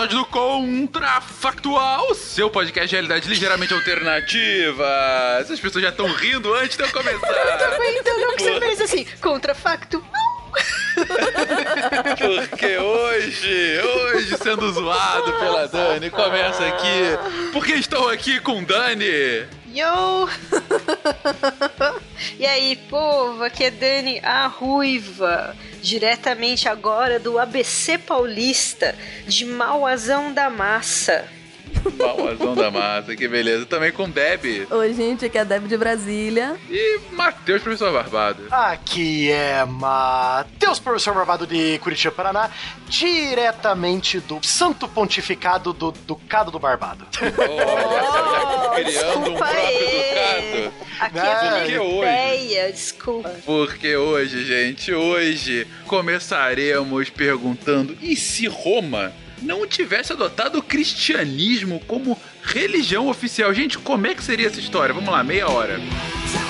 episódio do Contrafactual, seu podcast de realidade ligeiramente alternativa. Essas pessoas já estão rindo antes de eu começar. Eu também entendeu que você fez assim, contrafactual. Porque hoje, hoje sendo zoado pela Dani, começa aqui. Porque estou aqui com Dani. Yo! e aí, povo, aqui é Dani, a Ruiva, diretamente agora do ABC Paulista, de Mauazão da Massa. Mauazão da massa, que beleza. Também com Deb. Oi, gente, aqui é a Deb de Brasília. E Matheus, professor Barbado. Aqui é Matheus, professor Barbado de Curitiba, Paraná, diretamente do Santo Pontificado do Ducado do Barbado. Olha, criando um próprio aí. ducado. Aqui Não, é porque hoje- Filadélfia, desculpa. Porque hoje, gente, hoje começaremos perguntando: e se Roma não tivesse adotado o cristianismo como religião oficial? Gente, como é que seria essa história? Vamos lá, meia hora. I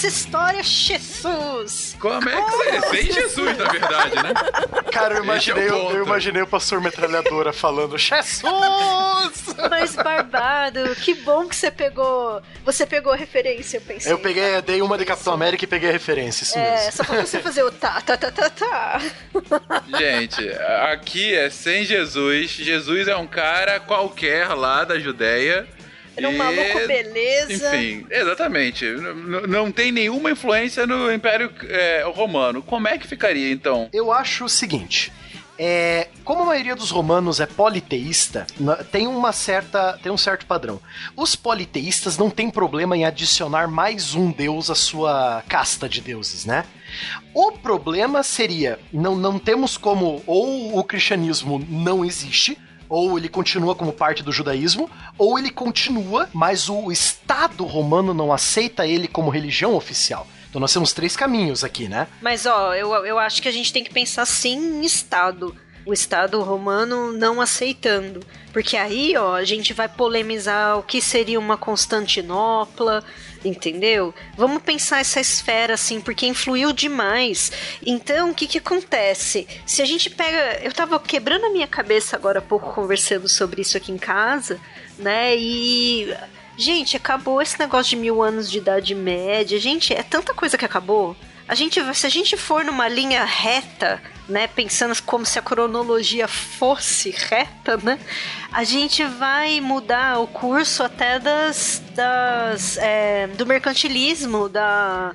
Essa história, Jesus? Como é que seria? Sem Jesus, na verdade, né? Cara, eu imaginei, Esse é o eu, imaginei o pastor metralhadora falando Jesus! Mas barbado, que bom que você pegou. Você pegou a referência, eu pensei. Eu peguei, eu dei uma de Capitão América e peguei a referência, isso É, mesmo. só pra você fazer o tá, tá, tá, tá, tá. Gente, aqui é sem Jesus. Jesus é um cara qualquer lá da Judéia. Era um E- maluco beleza. Enfim, exatamente. N- não tem nenhuma influência no Império é, Romano. Como é que ficaria então? Eu acho o seguinte. É, como a maioria dos romanos é politeísta, tem uma certa, tem um certo padrão. Os politeístas não têm problema em adicionar mais um deus à sua casta de deuses, né? O problema seria, não, não temos como, ou o cristianismo não existe, ou ele continua como parte do judaísmo, ou ele continua, mas o Estado romano não aceita ele como religião oficial. Então nós temos três caminhos aqui, né? Mas ó, eu, eu acho que a gente tem que pensar sim em Estado. O Estado romano não aceitando. Porque aí, ó, a gente vai polemizar o que seria uma Constantinopla, entendeu? Vamos pensar essa esfera assim, porque influiu demais. Então, o que que acontece? Se a gente pega. Eu tava quebrando a minha cabeça agora há pouco conversando sobre isso aqui em casa, né? E. Gente, acabou esse negócio de mil anos de idade média. Gente, é tanta coisa que acabou. A gente, se a gente for numa linha reta, né, pensando como se a cronologia fosse reta, né, a gente vai mudar o curso até das, das é, do mercantilismo, da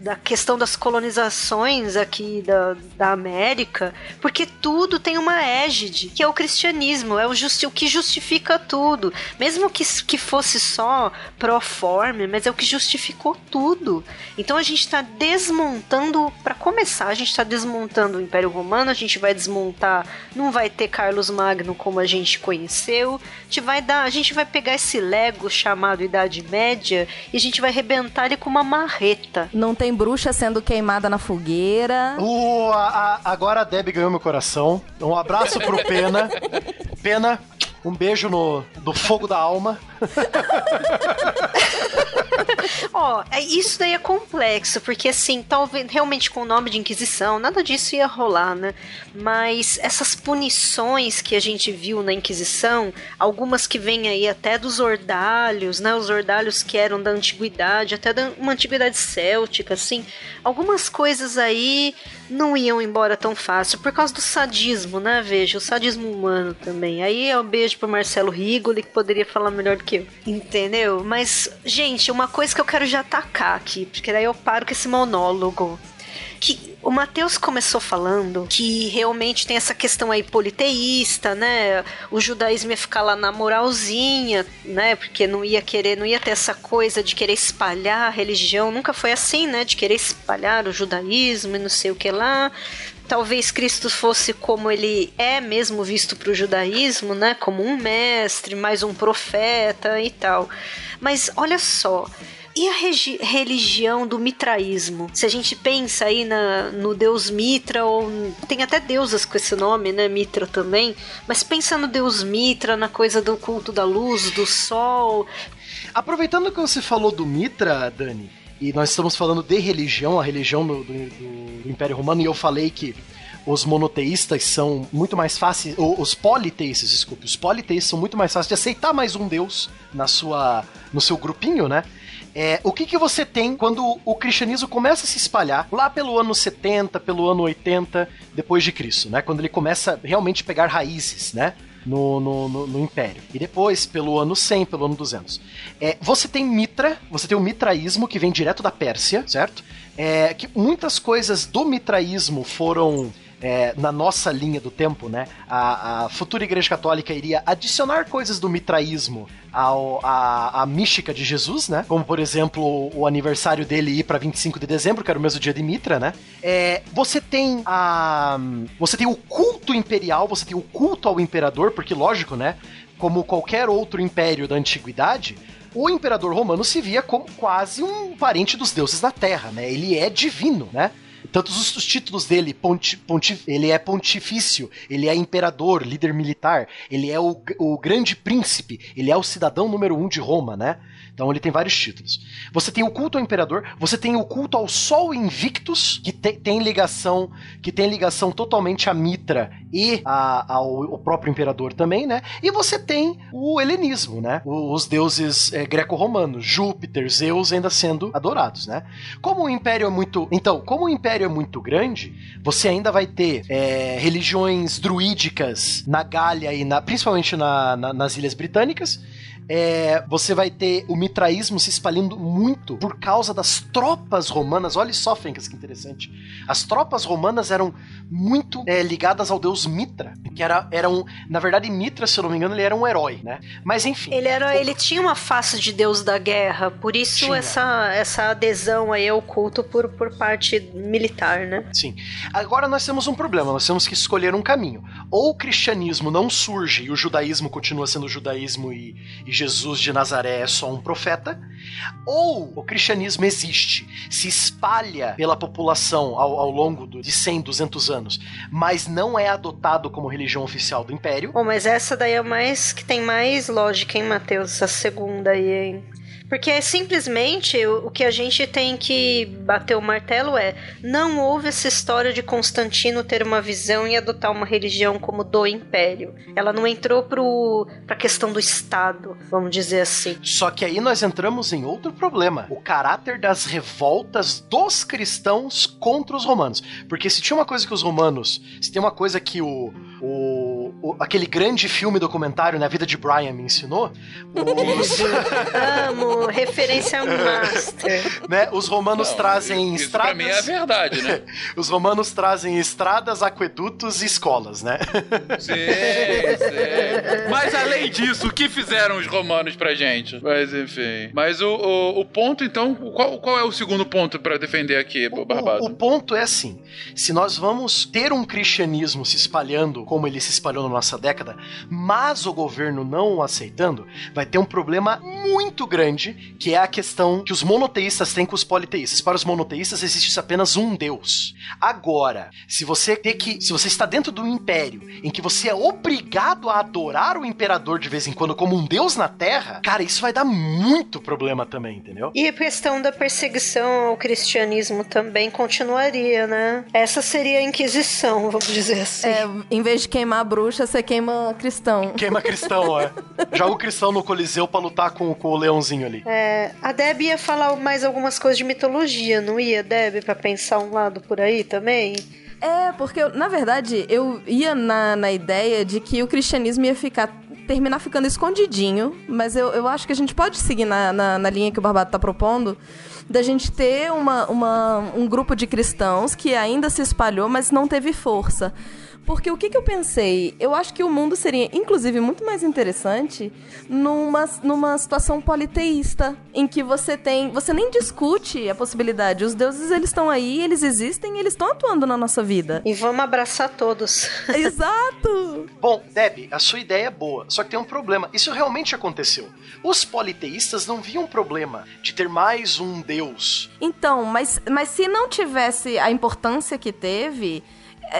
da questão das colonizações aqui da, da América, porque tudo tem uma égide, que é o cristianismo, é o, justi o que justifica tudo. Mesmo que, que fosse só pro forma, mas é o que justificou tudo. Então a gente está desmontando, para começar, a gente está desmontando o Império Romano, a gente vai desmontar, não vai ter Carlos Magno como a gente conheceu, a gente vai dar, a gente vai pegar esse Lego chamado Idade Média e a gente vai arrebentar ele com uma marreta. Não tem bruxa sendo queimada na fogueira. Uh, a- a- agora a Deb ganhou meu coração. Um abraço pro Pena. Pena, um beijo no, do fogo da alma. Ó, é, isso daí é complexo, porque assim, talvez realmente com o nome de Inquisição, nada disso ia rolar, né? Mas essas punições que a gente viu na Inquisição, algumas que vêm aí até dos ordalhos, né? Os ordalhos que eram da antiguidade, até da uma antiguidade céltica, assim. Algumas coisas aí não iam embora tão fácil por causa do sadismo, né? Veja, o sadismo humano também. Aí é um beijo pro Marcelo Rigoli, que poderia falar melhor do que eu. Entendeu? Mas, gente, uma coisa que eu quero já atacar aqui, porque daí eu paro com esse monólogo. Que o Matheus começou falando que realmente tem essa questão aí politeísta, né? O judaísmo ia ficar lá na moralzinha, né? Porque não ia querer, não ia ter essa coisa de querer espalhar a religião. Nunca foi assim, né? De querer espalhar o judaísmo e não sei o que lá talvez Cristo fosse como ele é mesmo visto para o judaísmo, né? Como um mestre, mais um profeta e tal. Mas olha só. E a religião do mitraísmo? Se a gente pensa aí na, no deus Mitra, ou tem até deusas com esse nome, né? Mitra também. Mas pensa no deus Mitra, na coisa do culto da luz, do sol. Aproveitando que você falou do Mitra, Dani, e nós estamos falando de religião, a religião do, do, do Império Romano, e eu falei que os monoteístas são muito mais fáceis, ou os politeístas, desculpe, os politeístas são muito mais fáceis de aceitar mais um deus na sua, no seu grupinho, né? É, o que, que você tem quando o cristianismo começa a se espalhar lá pelo ano 70, pelo ano 80 depois de Cristo, né? Quando ele começa realmente a pegar raízes, né? No, no, no, no, Império. E depois, pelo ano 100, pelo ano 200. É, você tem Mitra, você tem o mitraísmo que vem direto da Pérsia, certo? É, que muitas coisas do mitraísmo foram é, na nossa linha do tempo, né? A, a, futura Igreja Católica iria adicionar coisas do mitraísmo ao, a, a mística de Jesus, né? Como, por exemplo, o aniversário dele ir para 25 de dezembro, que era o mesmo dia de Mitra, né? É, você tem a. Você tem o culto imperial, você tem o culto ao imperador, porque, lógico, né? Como qualquer outro império da antiguidade, o imperador romano se via como quase um parente dos deuses da terra, né? Ele é divino, né? Tantos os, os títulos dele, ponti, ponti, ele é pontifício, ele é imperador, líder militar, ele é o, o grande príncipe, ele é o cidadão número um de Roma, né? Então ele tem vários títulos. Você tem o culto ao imperador, você tem o culto ao Sol Invictus, que te, tem ligação, que tem ligação totalmente a Mitra e a, ao, próprio imperador também, né? E você tem o helenismo, né? Os deuses é, greco-romanos, Júpiter, Zeus ainda sendo adorados, né? Como o império é muito, então, como o império é muito grande, você ainda vai ter é, religiões druídicas na Gália e na, principalmente na, na, nas ilhas britânicas é, você vai ter o mitraísmo se espalhando muito por causa das tropas romanas. Olha só, Fencas, que interessante. As tropas romanas eram muito é, ligadas ao deus Mitra, que era, era um, na verdade, Mitra, se eu não me engano, ele era um herói, né? Mas enfim. Ele era, ele tinha uma face de deus da guerra, por isso essa, essa adesão aí ao culto por, por parte militar, né? Sim. Agora nós temos um problema, nós temos que escolher um caminho. Ou o cristianismo não surge e o judaísmo continua sendo judaísmo e, e Jesus de Nazaré é só um profeta, ou o cristianismo existe, se espalha pela população ao, ao longo de 100, 200 anos, mas não é adotado como religião oficial do império. Bom, mas essa daí é mais que tem mais lógica em Mateus, essa segunda aí, hein? Porque simplesmente o que a gente tem que bater o martelo é: não houve essa história de Constantino ter uma visão e adotar uma religião como do império. Ela não entrou pro, pra questão do Estado, vamos dizer assim. Só que aí nós entramos em outro problema: o caráter das revoltas dos cristãos contra os romanos. Porque se tinha uma coisa que os romanos. Se tem uma coisa que o, o, o aquele grande filme documentário na né, vida de Brian me ensinou. Os... Amo referência master. né? Os romanos Não, trazem isso estradas. Pra mim é a verdade, né? Os romanos trazem estradas, aquedutos e escolas, né? Sim, sim. Mas além disso, o que fizeram os romanos pra gente? Mas enfim. Mas o, o, o ponto, então, qual, qual é o segundo ponto para defender aqui, Barbado? O, o ponto é assim: se nós vamos ter um cristianismo se espalhando como ele se espalhou no nossa década, mas o governo não o aceitando, vai ter um problema muito grande, que é a questão que os monoteístas têm com os politeístas. Para os monoteístas existe apenas um Deus. Agora, se você ter que, se você está dentro do império em que você é obrigado a adorar o imperador de vez em quando como um deus na Terra, cara, isso vai dar muito problema também, entendeu? E a questão da perseguição ao cristianismo também continuaria, né? Essa seria a Inquisição, vamos dizer assim. É, em vez de queimar a bruxa, você queima cristão. Queima cristão, é. Joga o cristão no Coliseu pra lutar com, com o leãozinho ali. É, a Deb ia falar mais algumas coisas de mitologia, não ia, Deb, pra pensar um lado por aí também? É, porque, eu- na verdade, eu ia na, na ideia de que o cristianismo ia ficar terminar ficando escondidinho, mas eu, eu acho que a gente pode seguir na, na, na linha que o Barbado tá propondo, da gente ter uma, uma, um grupo de cristãos que ainda se espalhou, mas não teve força. Porque o que, que eu pensei? Eu acho que o mundo seria, inclusive, muito mais interessante numa, numa situação politeísta, em que você tem. Você nem discute a possibilidade. Os deuses, eles estão aí, eles existem e eles estão atuando na nossa vida. E vamos abraçar todos. Exato! Bom, Deb, a sua ideia é boa, só que tem um problema. Isso realmente aconteceu. Os politeístas não viam problema de ter mais um deus. Então, mas, mas se não tivesse a importância que teve,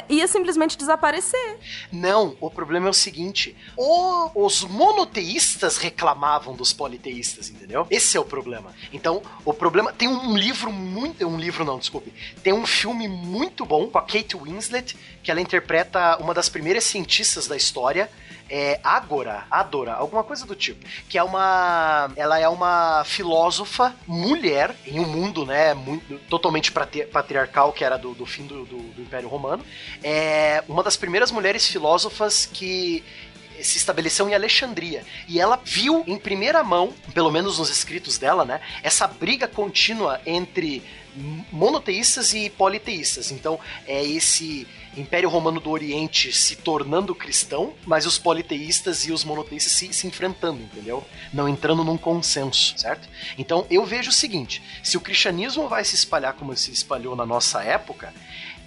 ia simplesmente desaparecer. Não, o problema é o seguinte: o- os monoteístas reclamavam dos politeístas, entendeu? Esse é o problema. Então, o problema. Tem um livro muito. Um livro não, desculpe. Tem um filme muito bom com a Kate Winslet, que ela interpreta uma das primeiras cientistas da história. É Agora, Adora, alguma coisa do tipo. Que é uma. Ela é uma filósofa mulher em um mundo, né, muito, totalmente patri- patriarcal, que era do, do fim do- do- do Império Romano é uma das primeiras mulheres filósofas que se estabeleceu em Alexandria. E ela viu em primeira mão, pelo menos nos escritos dela, né, essa briga contínua entre monoteístas e politeístas. Então, é esse Império Romano do Oriente se tornando cristão, mas os politeístas e os monoteístas se, se enfrentando, entendeu? Não entrando num consenso, certo? Então, eu vejo o seguinte: se o cristianismo vai se espalhar como se espalhou na nossa época,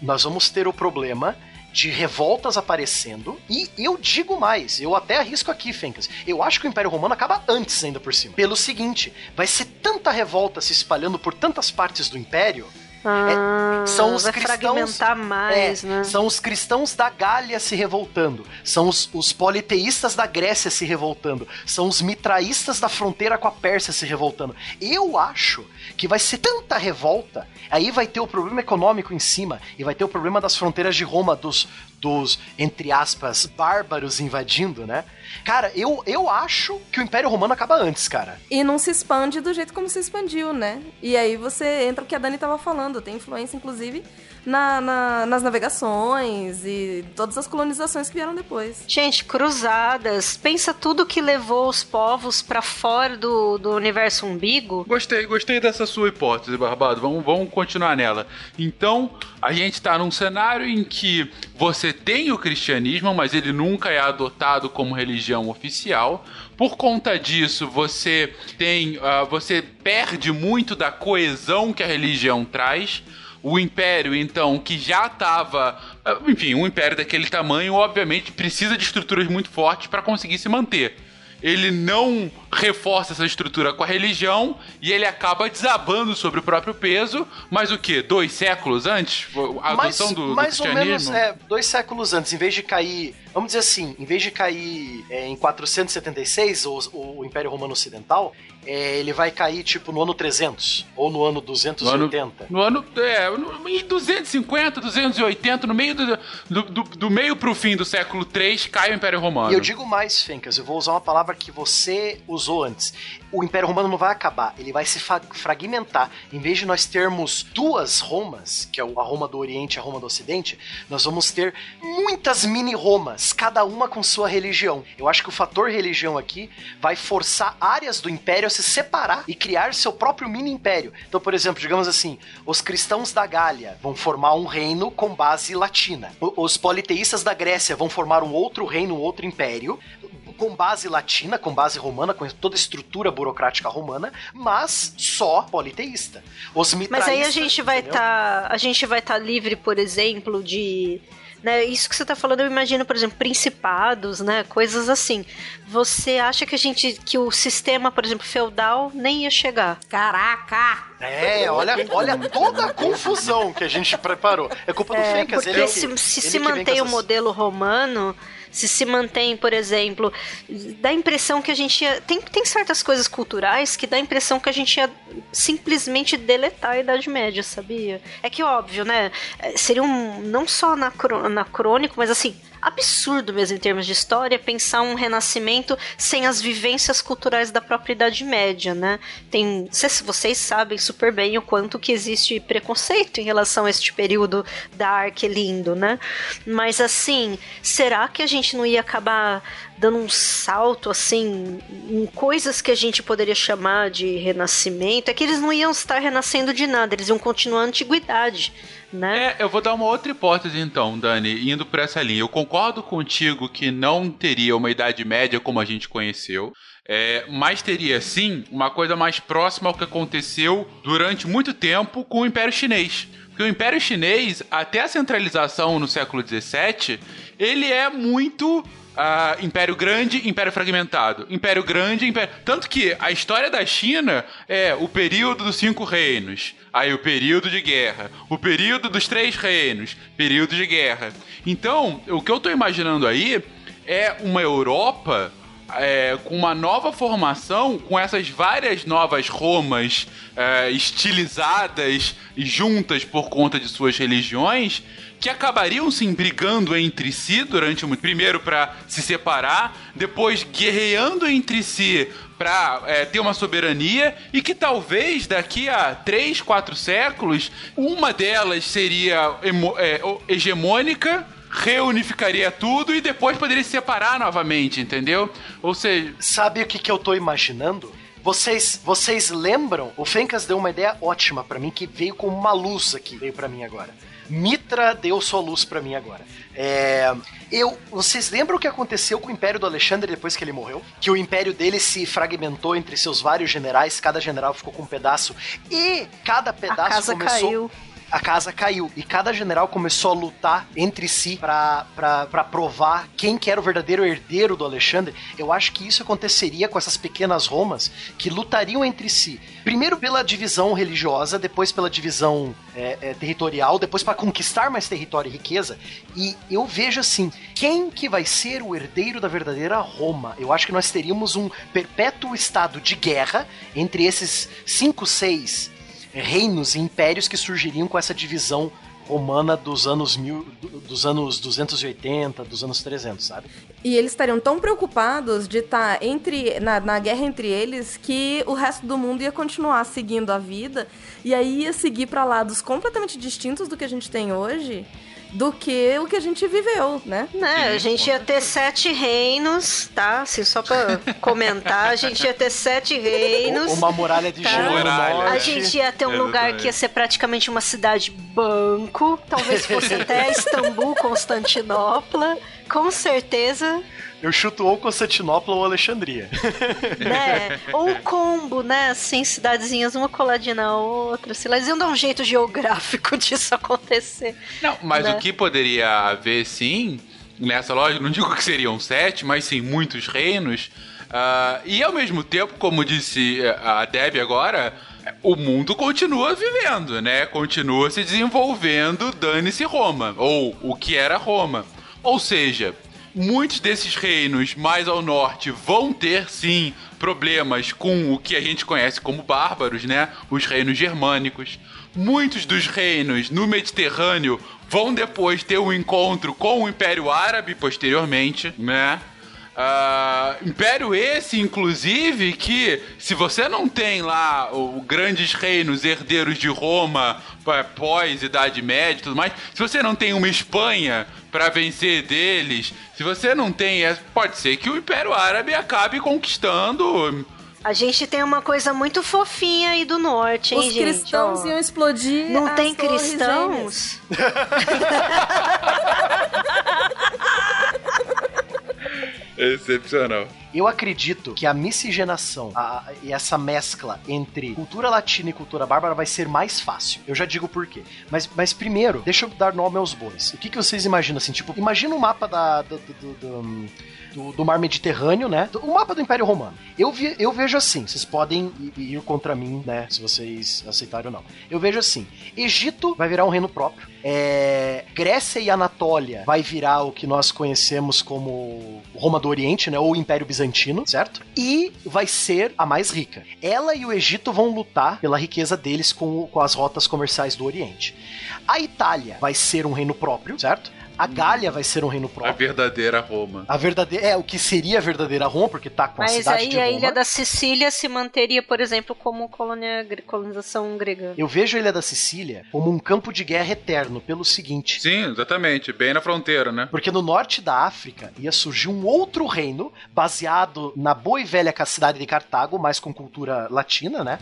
nós vamos ter o problema de revoltas aparecendo. E eu digo mais, eu até arrisco aqui, Fencas. Eu acho que o Império Romano acaba antes ainda por cima. Pelo seguinte, vai ser tanta revolta se espalhando por tantas partes do Império. Ah, são os cristãos- fragmentar mais, É, né? São os cristãos da Gália se revoltando. São os, os politeístas da Grécia se revoltando. São os mitraístas da fronteira com a Pérsia se revoltando. Eu acho que vai ser tanta revolta. Aí vai ter o problema econômico em cima. E vai ter o problema das fronteiras de Roma, dos, dos entre aspas, bárbaros invadindo, né? Cara, eu, eu acho que o Império Romano acaba antes, cara. E não se expande do jeito como se expandiu, né? E aí você entra o que a Dani tava falando, tem influência, inclusive, na, na- nas navegações e todas as colonizações que vieram depois. Gente, cruzadas. Pensa tudo que levou os povos pra fora do, do universo umbigo. Gostei, gostei dessa sua hipótese, Barbado. Vamos, vamos continuar nela. Então, a gente tá num cenário em que você tem o cristianismo, mas ele nunca é adotado como religião oficial. Por conta disso, você tem, ah, você perde muito da coesão que a religião traz. O império, então, que já estava. Enfim, um império daquele tamanho, obviamente, precisa de estruturas muito fortes para conseguir se manter ele não reforça essa estrutura com a religião e ele acaba desabando sobre o próprio peso, mas o que? Dois séculos antes? A mais, adoção do, do mais ou cristianismo? menos, é, dois séculos antes, em vez de cair, vamos dizer assim, em vez de cair é, em 476, o, o Império Romano Ocidental, é, ele vai cair tipo no ano 300 ou no ano No ano, 280. no ano é, no, em 250, 280, no meio do, do, do, do meio pro fim do século 3, cai o Império Romano. E eu digo mais, Fencas, eu vou usar uma palavra que você usou antes. O Império Romano não vai acabar, ele vai se fragmentar. Em vez de nós termos duas Romas, que é a Roma do Oriente e a Roma do Ocidente, nós vamos ter muitas mini-Romas, cada uma com sua religião. Eu acho que o fator religião aqui vai forçar áreas do Império a se separar e criar seu próprio mini-império. Então, por exemplo, digamos assim, os cristãos da Gália vão formar um reino com base latina. Os politeístas da Grécia vão formar um outro reino, um outro império com base latina, com base romana, com toda a estrutura burocrática romana, mas só politeísta. Os Mas aí a gente vai estar, a gente vai estar livre, por exemplo, de Né? Isso que você tá falando, eu imagino, por exemplo, principados, né? Coisas assim. Você acha que a gente. que o sistema, por exemplo, feudal nem ia chegar? Caraca! É, olha, olha toda a confusão que a gente preparou. É culpa do É, Fencas, ele é se, o- se, ele se que mantém o essas- modelo romano, se se mantém, por exemplo, dá a impressão que a gente ia. Tem, tem certas coisas culturais que dá a impressão que a gente ia simplesmente deletar a Idade Média, sabia? É que óbvio, né? é, Seria um. não só anacrônico, mas assim. Absurdo mesmo em termos de história pensar um renascimento sem as vivências culturais da própria Idade Média, né? Tem, cês- vocês sabem super bem o quanto que existe preconceito em relação a este período dark e lindo, né? Mas assim, será que a gente não ia acabar dando um salto assim em coisas que a gente poderia chamar de renascimento? É que eles não iam estar renascendo de nada, eles iam continuar a antiguidade, né? É, eu vou dar uma outra hipótese então, Dani, indo por essa linha. Eu concordo contigo que não teria uma Idade Média como a gente conheceu. É, mas teria sim uma coisa mais próxima ao que aconteceu durante muito tempo com o Império Chinês. Porque o Império Chinês, até a centralização no século XVII, ele é muito ah, Império Grande, Império Fragmentado. Império Grande, Império. Tanto que a história da China é o período dos cinco reinos. Aí o período de guerra. O período dos três reinos. Período de guerra. Então, o que eu tô imaginando aí é uma Europa é, com uma nova formação, com essas várias novas Romas é, estilizadas e juntas por conta de suas religiões, que acabariam se brigando entre si durante muito. Primeiro para se separar, depois guerreando entre si para ter uma soberania e que talvez daqui a três, quatro séculos uma delas seria é, hegemônica reunificaria tudo e depois poderia se separar novamente, entendeu? Ou seja, Sabe o que, que eu tô imaginando? Vocês, vocês lembram? O Fencas deu uma ideia ótima pra mim que veio com uma luz aqui, veio pra mim agora. Mitra deu sua luz pra mim agora. É, eu, vocês lembram o que aconteceu com o Império do Alexandre depois que ele morreu? Que o império dele se fragmentou entre seus vários generais, cada general ficou com um pedaço e cada pedaço a casa começou caiu. A casa caiu e cada general começou a lutar entre si pra provar quem que era o verdadeiro herdeiro do Alexandre. Eu acho que isso aconteceria com essas pequenas Romas que lutariam entre si. Primeiro pela divisão religiosa, depois pela divisão é, é, territorial, depois para conquistar mais território e riqueza. E eu vejo assim, quem que vai ser o herdeiro da verdadeira Roma? Eu acho que nós teríamos um perpétuo estado de guerra entre esses cinco, seis reinos e impérios que surgiriam com essa divisão romana dos anos mil, dos anos 280, dos anos 300, sabe? E eles estariam tão preocupados de estar entre na, na guerra entre eles que o resto do mundo ia continuar seguindo a vida e aí ia seguir para lados completamente distintos do que a gente tem hoje, do que o que a gente viveu, né? Né, a gente ia ter sete reinos, tá? Assim, só pra comentar, a gente ia ter sete reinos. Uma muralha de Tá. gelo. A gente ia ter um Exatamente. lugar que ia ser praticamente uma cidade banco, talvez fosse até Istambul, Constantinopla. Com certeza, Eu chuto ou Constantinopla ou Alexandria. né? Ou combo, né? Assim, cidadezinhas uma coladinha na outra. Sei lá, eles iam dar um jeito geográfico disso acontecer. Não, mas Né? o que poderia haver, sim, nessa loja, não digo que seriam sete, mas sim muitos reinos. ah, e ao mesmo tempo, como disse a Deb agora, o mundo continua vivendo, né? Continua se desenvolvendo, dane-se Roma, ou o que era Roma. Ou seja, muitos desses reinos mais ao norte vão ter sim problemas com o que a gente conhece como bárbaros, né? Os reinos germânicos. Muitos dos reinos no Mediterrâneo vão depois ter um encontro com o Império Árabe posteriormente, né? Ah, império esse, inclusive, que se você não tem lá os grandes reinos herdeiros de Roma pós Idade Média e tudo mais, se você não tem uma Espanha para vencer deles, se você não tem, é, pode ser que o Império Árabe acabe conquistando. A gente tem uma coisa muito fofinha aí do norte, hein, Os gente? cristãos Ó, iam explodir. Não as tem torres cristãos? Excepcional. Eu acredito que a miscigenação a- e essa mescla entre cultura latina e cultura bárbara vai ser mais fácil. Eu já digo por quê. Mas, mas primeiro, deixa eu dar nome aos bois. O que, que vocês imaginam assim? Tipo, imagina o mapa da, do, do- do- do- do- do mar Mediterrâneo, né? O mapa do Império Romano. Eu, vi, eu vejo assim, vocês podem ir, contra mim, né? Se vocês aceitarem ou não. Eu vejo assim: Egito vai virar um reino próprio. É, Grécia e Anatólia vai virar o que nós conhecemos como Roma do Oriente, né? Ou Império Bizantino, certo? E vai ser a mais rica. Ela e o Egito vão lutar pela riqueza deles com, com as rotas comerciais do Oriente. A Itália vai ser um reino próprio, certo? A Gália vai ser um reino A próprio. verdadeira Roma. A verdadeira. É, o que seria a verdadeira Roma, porque tá com a Mas cidade aí de a Roma. ilha da Sicília se manteria, por exemplo, como colônia, colonização grega. Eu vejo a Ilha da Sicília como um campo de guerra eterno, pelo seguinte. Sim, exatamente. Bem na fronteira, né? Porque no norte da África ia surgir um outro reino baseado na boa e velha cidade de Cartago, mas com cultura latina, né?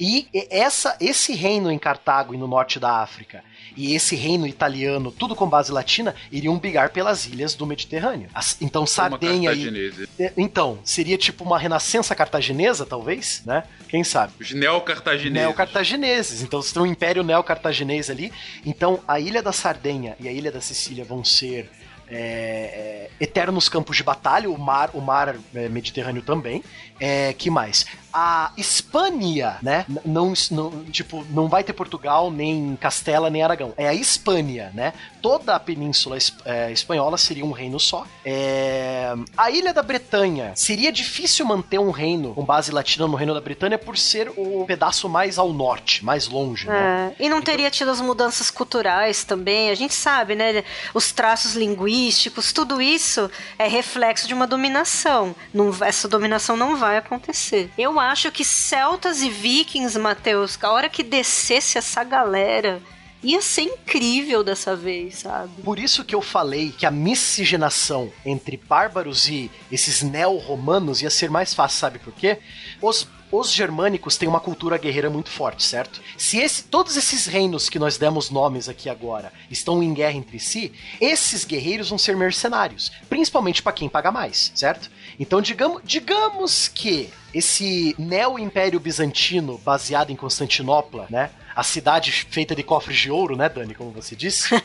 E essa, esse reino em Cartago e no norte da África e esse reino italiano, tudo com base latina, iriam brigar pelas ilhas do Mediterrâneo. Então Sardenha e. É, Então, seria tipo uma renascença cartaginesa, talvez, né? Quem sabe? Os neocartagineses. Neocartagineses. Então você tem um império neocartaginês ali. Então a ilha da Sardenha e a ilha da Sicília vão ser é, é, eternos campos de batalha, o mar, o mar é, Mediterrâneo também. É, que mais? A Espanha, né? Não, não, tipo, não vai ter Portugal, nem Castela, nem Aragão. É a Espanha, né? Toda a península é, espanhola seria um reino só. É, a ilha da Bretanha seria difícil manter um reino com base latina no reino da Bretanha por ser o pedaço mais ao norte, mais longe, né? É, e não teria tido as mudanças culturais também. A gente sabe, né? Os traços linguísticos, tudo isso é reflexo de uma dominação. Não, essa dominação não vai acontecer. Eu acho que celtas e vikings, Matheus, a hora que descesse essa galera, ia ser incrível dessa vez, sabe? Por isso que eu falei que a miscigenação entre bárbaros e esses neo-romanos ia ser mais fácil, sabe por quê? Os, os germânicos têm uma cultura guerreira muito forte, certo? Se esse, todos esses reinos que nós demos nomes aqui agora estão em guerra entre si, esses guerreiros vão ser mercenários, principalmente para quem paga mais, certo? Então digamos, digamos que esse neo-império bizantino baseado em Constantinopla, né? A cidade feita de cofres de ouro, né, Dani, como você disse?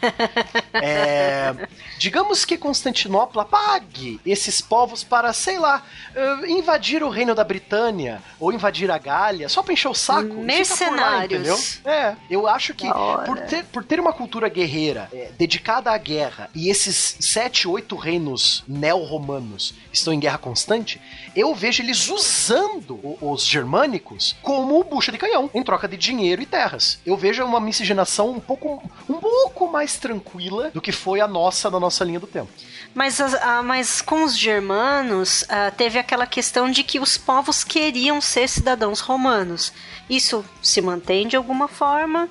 É, digamos que Constantinopla pague esses povos para, sei lá, eh, invadir o reino da Britânia ou invadir a Gália, só pra encher o saco. lá, Mercenários. entendeu? É, eu acho que por ter, por ter uma cultura guerreira eh, dedicada à guerra e esses sete, oito reinos neo-romanos estão em guerra constante, eu vejo eles usando os germânicos como bucha de canhão, em troca de dinheiro e Eu vejo uma miscigenação um pouco, um pouco mais tranquila do que foi a nossa na nossa linha do tempo. Mas, as- ah, mas com os germanos, ah, teve aquela questão de que os povos queriam ser cidadãos romanos. Isso se mantém de alguma forma,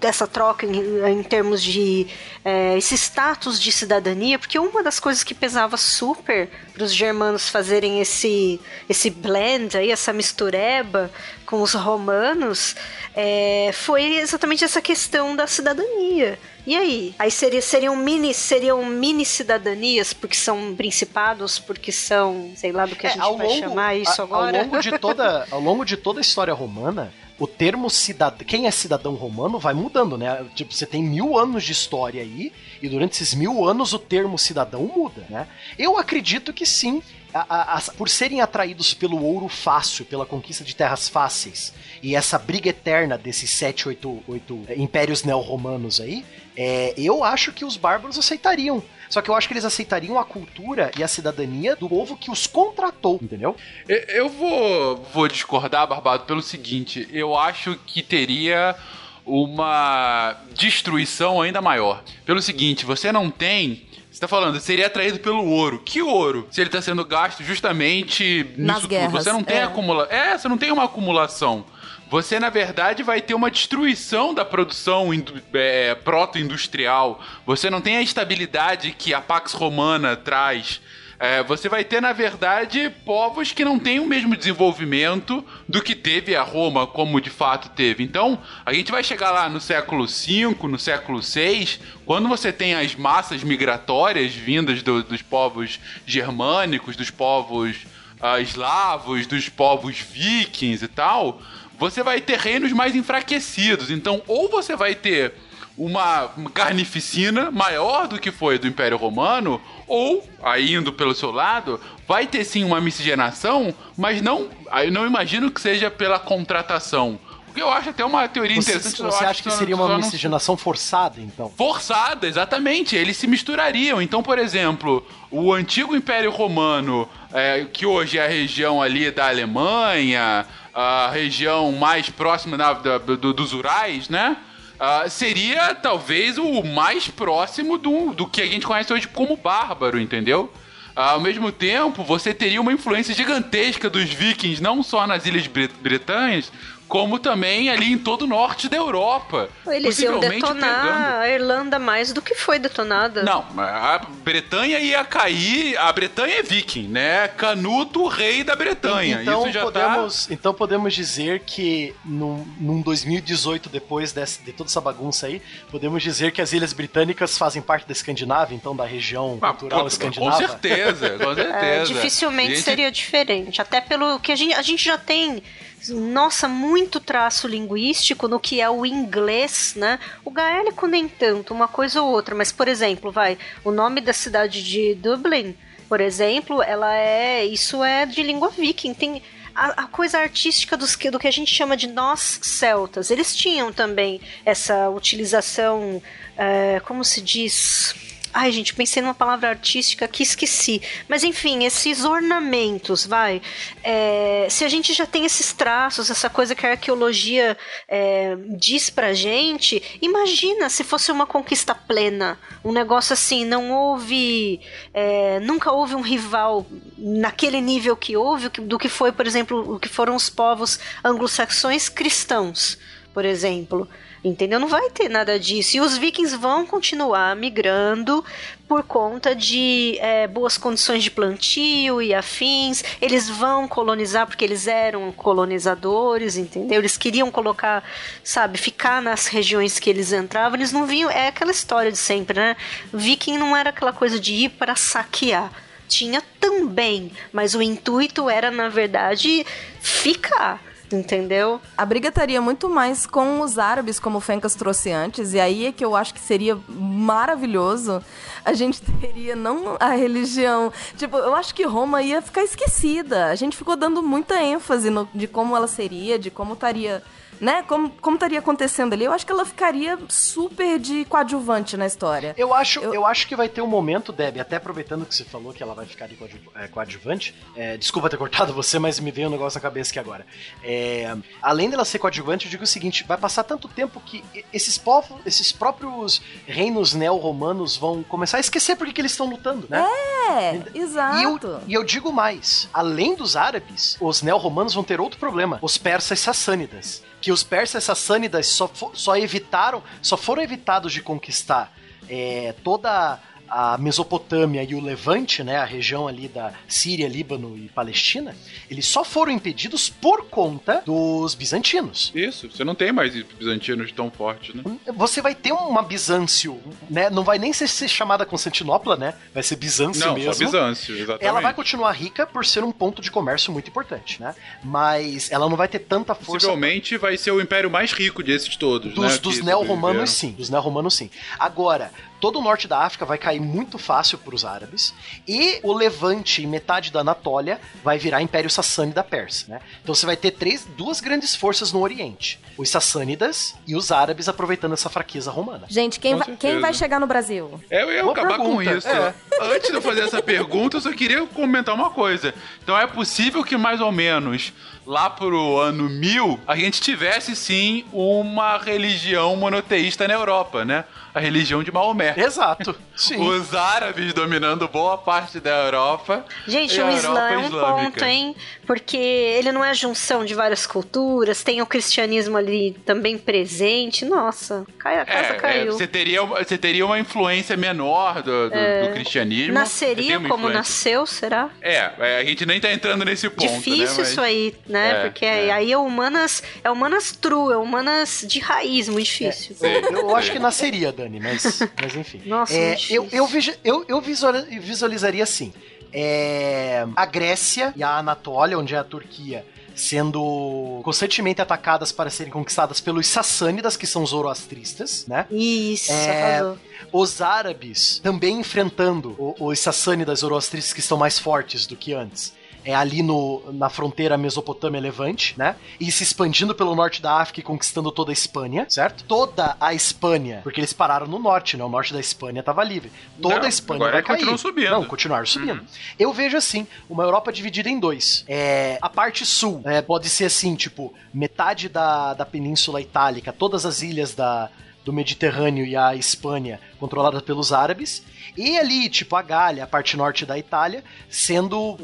dessa troca em, em termos de eh, esse status de cidadania, porque uma das coisas que pesava super para os germanos fazerem esse, esse blend, aí, essa mistureba com os romanos, eh, foi exatamente essa questão da cidadania. E aí? Aí seria, seriam mini seriam mini cidadanias porque são principados, porque são, sei lá do que a É, gente vai longo- chamar isso a- agora. Ao longo, de toda, ao longo de toda a história romana, o termo cidadão, quem é cidadão romano vai mudando, né? Tipo, você tem mil anos de história aí, e durante esses mil anos o termo cidadão muda, né? Eu acredito que sim, a- a- por serem atraídos pelo ouro fácil, pela conquista de terras fáceis, e essa briga eterna desses sete, oito, oito eh, impérios neo-romanos aí, é, eu acho que os bárbaros aceitariam. Só que eu acho que eles aceitariam a cultura e a cidadania do povo que os contratou, entendeu? Eu- Eu vou, vou discordar, Barbado, pelo seguinte: eu acho que teria uma destruição ainda maior. Pelo seguinte, você não tem. Você tá falando, seria atraído pelo ouro. Que ouro? Se ele tá sendo gasto justamente Nas nisso guerras, tudo. Você não tem é. acumula... É, você não tem uma acumulação. Você, na verdade, vai ter uma destruição da produção é, proto-industrial. Você não tem a estabilidade que a Pax Romana traz. É, você vai ter, na verdade, povos que não têm o mesmo desenvolvimento do que teve a Roma, como de fato teve. Então, a gente vai chegar lá no século V, no século VI, quando você tem as massas migratórias vindas do- dos povos germânicos, dos povos ah, eslavos, dos povos vikings e tal, você vai ter reinos mais enfraquecidos. Então, ou você vai ter uma carnificina maior do que foi do Império Romano, ou, aí indo pelo seu lado, vai ter sim uma miscigenação, mas não, aí eu não imagino que seja pela contratação. O que eu acho até uma teoria Você, interessante. você acha que só- seria uma não- miscigenação forçada, então? Forçada, exatamente. Eles se misturariam. Então, por exemplo, o antigo Império Romano, é, que hoje é a região ali da Alemanha, a região mais próxima da- da- do- dos Urais, né? Ah, seria talvez o mais próximo do, do que a gente conhece hoje como bárbaro, entendeu? Ah, ao mesmo tempo, você teria uma influência gigantesca dos vikings, não só nas Ilhas Bre- Bretanhas, como também ali em todo o norte da Europa. Eles iam Possivelmente detonar pegando- a Irlanda mais do que foi detonada. não, a Bretanha ia cair. A Bretanha é viking, né? Canuto, rei da Bretanha. Então Isso já tá. podemos, então podemos dizer que num, num 2018, depois desse- de toda essa bagunça aí, podemos dizer que as Ilhas Britânicas fazem parte da Escandinávia, então da região Ah, cultural com- Com escandinava. certeza, com É, certeza. dificilmente Gente, seria diferente. Até pelo que a gente, a gente já tem. Nossa, muito traço linguístico no que é o inglês, né? O gaélico nem tanto, uma coisa ou outra, mas por exemplo, vai, o nome da cidade de Dublin, por exemplo, ela é, isso é de língua viking, tem a, a coisa artística dos do que a gente chama de nós celtas. Eles tinham também essa utilização, é, como se diz, Ai, gente, pensei numa palavra artística que esqueci. Mas enfim, esses ornamentos, vai. É, se a gente já tem esses traços, essa coisa que a arqueologia é, diz pra gente, imagina se fosse uma conquista plena. Um negócio assim, não houve. é, nunca houve um rival naquele nível que houve, do que foi, por exemplo, o que foram os povos anglo-saxões cristãos, por exemplo. Entendeu? Não vai ter nada disso. E os vikings vão continuar migrando por conta de é, boas condições de plantio e afins. Eles vão colonizar porque eles eram colonizadores, entendeu? Eles queriam colocar, sabe, ficar nas regiões que eles entravam. Eles não vinham. É aquela história de sempre, né? Viking não era aquela coisa de ir para saquear. Tinha também, mas o intuito era, na verdade, ficar. Entendeu? A briga estaria muito mais com os árabes, como o Fencas trouxe antes, e aí é que eu acho que seria maravilhoso. A gente teria não a religião. Tipo, eu acho que Roma ia ficar esquecida. A gente ficou dando muita ênfase no- de como ela seria, de como estaria. Né? Como, como estaria acontecendo ali. Eu acho que ela ficaria super de coadjuvante na história. Eu acho, eu... acho que vai ter um momento, Deb, até aproveitando que você falou que ela vai ficar de coadju- é, coadjuvante. é, desculpa ter cortado você, mas me veio um negócio na cabeça aqui agora. É, além dela ser coadjuvante, eu digo o seguinte: vai passar tanto tempo que esses povos, esses próprios reinos neo-romanos vão começar a esquecer por que que eles estão lutando, né? É, exato. E eu, e eu digo mais: além dos árabes, os neo-romanos vão ter outro problema: os persas sassânidas. Que os persas sassânidas só, só evitaram, só foram evitados de conquistar é, toda a Mesopotâmia e o Levante, né, a região ali da Síria, Líbano e Palestina, eles só foram impedidos por conta dos bizantinos. Isso, você não tem mais bizantinos tão fortes, né? Você vai ter uma Bizâncio, né? Não vai nem ser, ser chamada Constantinopla, né? Vai ser Bizâncio Não, mesmo. só Bizâncio, exatamente. Ela vai continuar rica por ser um ponto de comércio muito importante, né? Mas ela não vai ter tanta força. Possivelmente vai ser o império mais rico desses todos, Dos, né? dos neo-romanos, sim. Dos neo-romanos, sim. Agora, todo o norte da África vai cair muito fácil para os árabes. E o Levante e metade da Anatólia vai virar Império Sassânida Persa, né? Então você vai ter três, duas grandes forças no Oriente. Os Sassânidas e os árabes aproveitando essa fraqueza romana. Gente, quem, Com vai, quem vai chegar no Brasil? É, Eu ia Boa acabar com pergunta, isso. é. Antes de eu fazer essa pergunta, eu só queria comentar uma coisa. Então é possível que mais ou menos lá pro ano 1000 a gente tivesse sim uma religião monoteísta na Europa, né? A religião de Maomé. Exato. Sim. Os árabes dominando boa parte da Europa. Gente, e a o Europa Islã é um islâmica. ponto, hein? Porque ele não é a junção de várias culturas, tem o cristianismo ali também presente. Nossa, cai, a casa É, é, caiu. você, teria, uma- você teria uma influência menor do, do, do cristianismo. Nasceria como nasceu, será? É, é, a gente nem tá entrando nesse ponto, Difícil né? Mas- isso aí, né? É, Porque é. aí é humanas, é humanas true, é humanas de raiz, muito difícil. Sei, Eu, eu acho que nasceria, Dani, mas, mas enfim. Nossa, É, eu, eu, eu, eu visual- visualizaria assim: é, a Grécia e a Anatólia, onde é a Turquia, sendo constantemente atacadas para serem conquistadas pelos sassânidas, que são os zoroastristas, né? Isso, É, arrasou. Os árabes também enfrentando o- os sassânidas zoroastristas que estão mais fortes do que antes. É ali no, na fronteira Mesopotâmia-Levante, né? E se expandindo pelo norte da África e conquistando toda a Espanha, certo? Toda a Espanha, porque eles pararam no norte, né? O norte da Espanha estava livre. Toda Não, a Espanha agora vai cair. continuam subindo. Não, continuaram subindo. Eu vejo assim, uma Europa dividida em dois. É, a parte sul é, pode ser assim, tipo, metade da, da Península Itálica, todas as ilhas da, do Mediterrâneo e a Espanha controlada pelos árabes. E ali, tipo, a Gália, a parte norte da Itália, sendo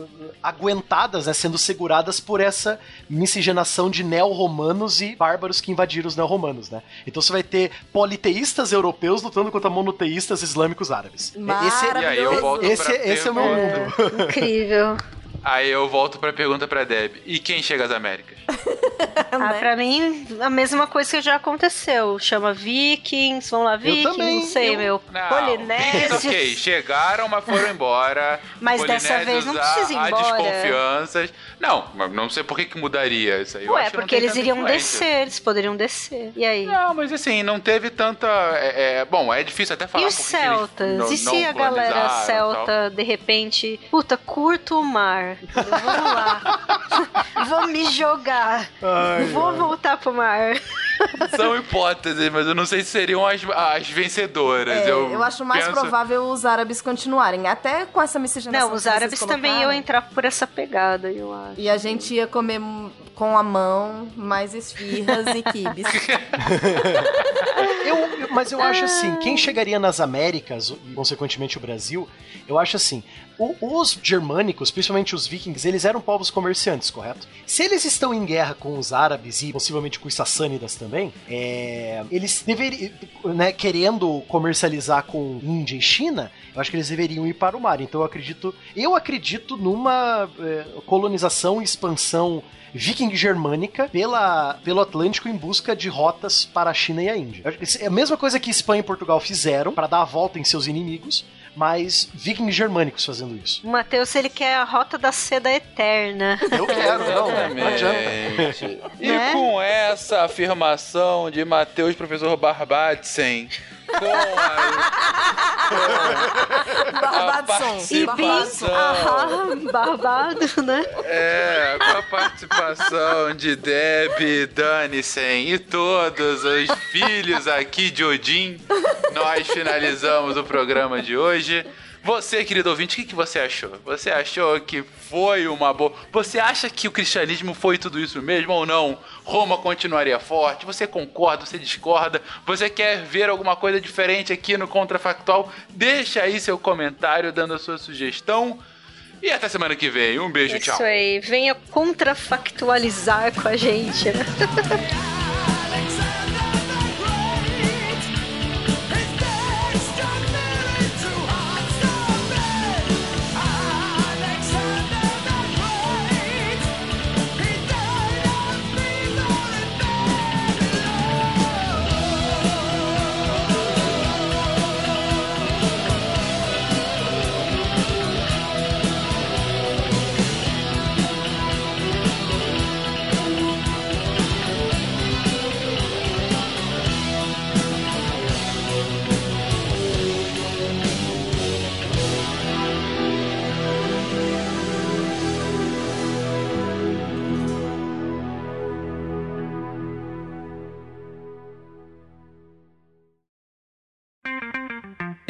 aguentadas, né, sendo seguradas por essa miscigenação de neo-romanos e bárbaros que invadiram os neo-romanos, né? Então você vai ter politeístas europeus lutando contra monoteístas islâmicos árabes. Esse, E aí eu volto esse, pra esse é o meu mundo. Incrível. Aí eu volto pra pergunta pra Deb. E quem chega às Américas? Ah, pra mim, a mesma coisa que já aconteceu. Chama Vikings, vão lá, Vikings, também, não sei, eu- meu. Não, Polinésios. Vikings, ok, chegaram, mas foram embora. Mas dessa vez não Polinésios, precisa ir há embora. desconfianças. Não, mas não sei por que, que mudaria isso aí. Eu Ué, porque eles iriam influência. descer, eles poderiam descer. E aí? Não, mas assim, não teve tanta. é, é, bom, é difícil até falar E os celtas? não- e se a galera celta, tal? de repente, puta, curto o mar? Vamos lá. Vou me jogar. Vou voltar pro mar. São hipóteses, mas eu não sei se seriam as, as vencedoras. É, eu, eu, acho mais penso- provável os árabes continuarem, até com essa miscigenação. Não, os árabes também iam entrar por essa pegada, eu acho. E a gente ia comer com a mão mais esfirras e quibes. Eu, eu- mas eu acho assim, quem chegaria nas Américas, e consequentemente o Brasil, eu acho assim, o- os germânicos, principalmente os vikings, eles eram povos comerciantes, correto? Se eles estão em guerra com os árabes e possivelmente com os sassânidas também, é, eles deveriam, né, querendo comercializar com Índia e China, eu acho que eles deveriam ir para o mar. Então eu acredito, eu acredito numa é, colonização e expansão viking germânica pela, pelo Atlântico em busca de rotas para a China e a Índia. É a mesma coisa que Espanha e Portugal fizeram para dar a volta em seus inimigos, mas vikings germânicos fazendo isso. O Matheus, ele quer a rota da seda eterna. Eu quero, não, não adianta. Exatamente. E Né? com essa afirmação de Matheus, professor Barbadsen, com a, Barbadson. E participação. Bim, aham, barbado, né? É, com a participação de Deb, Danissen e todos os filhos aqui de Odin, nós finalizamos o programa de hoje. Você, querido ouvinte, o que, que você achou? Você achou que foi uma boa. Você acha que o cristianismo foi tudo isso mesmo ou não? Roma continuaria forte? Você concorda? Você discorda? Você quer ver alguma coisa diferente aqui no Contrafactual? Deixa aí seu comentário dando a sua sugestão. E até semana que vem. Um beijo, tchau. Isso aí, venha contrafactualizar com a gente, né?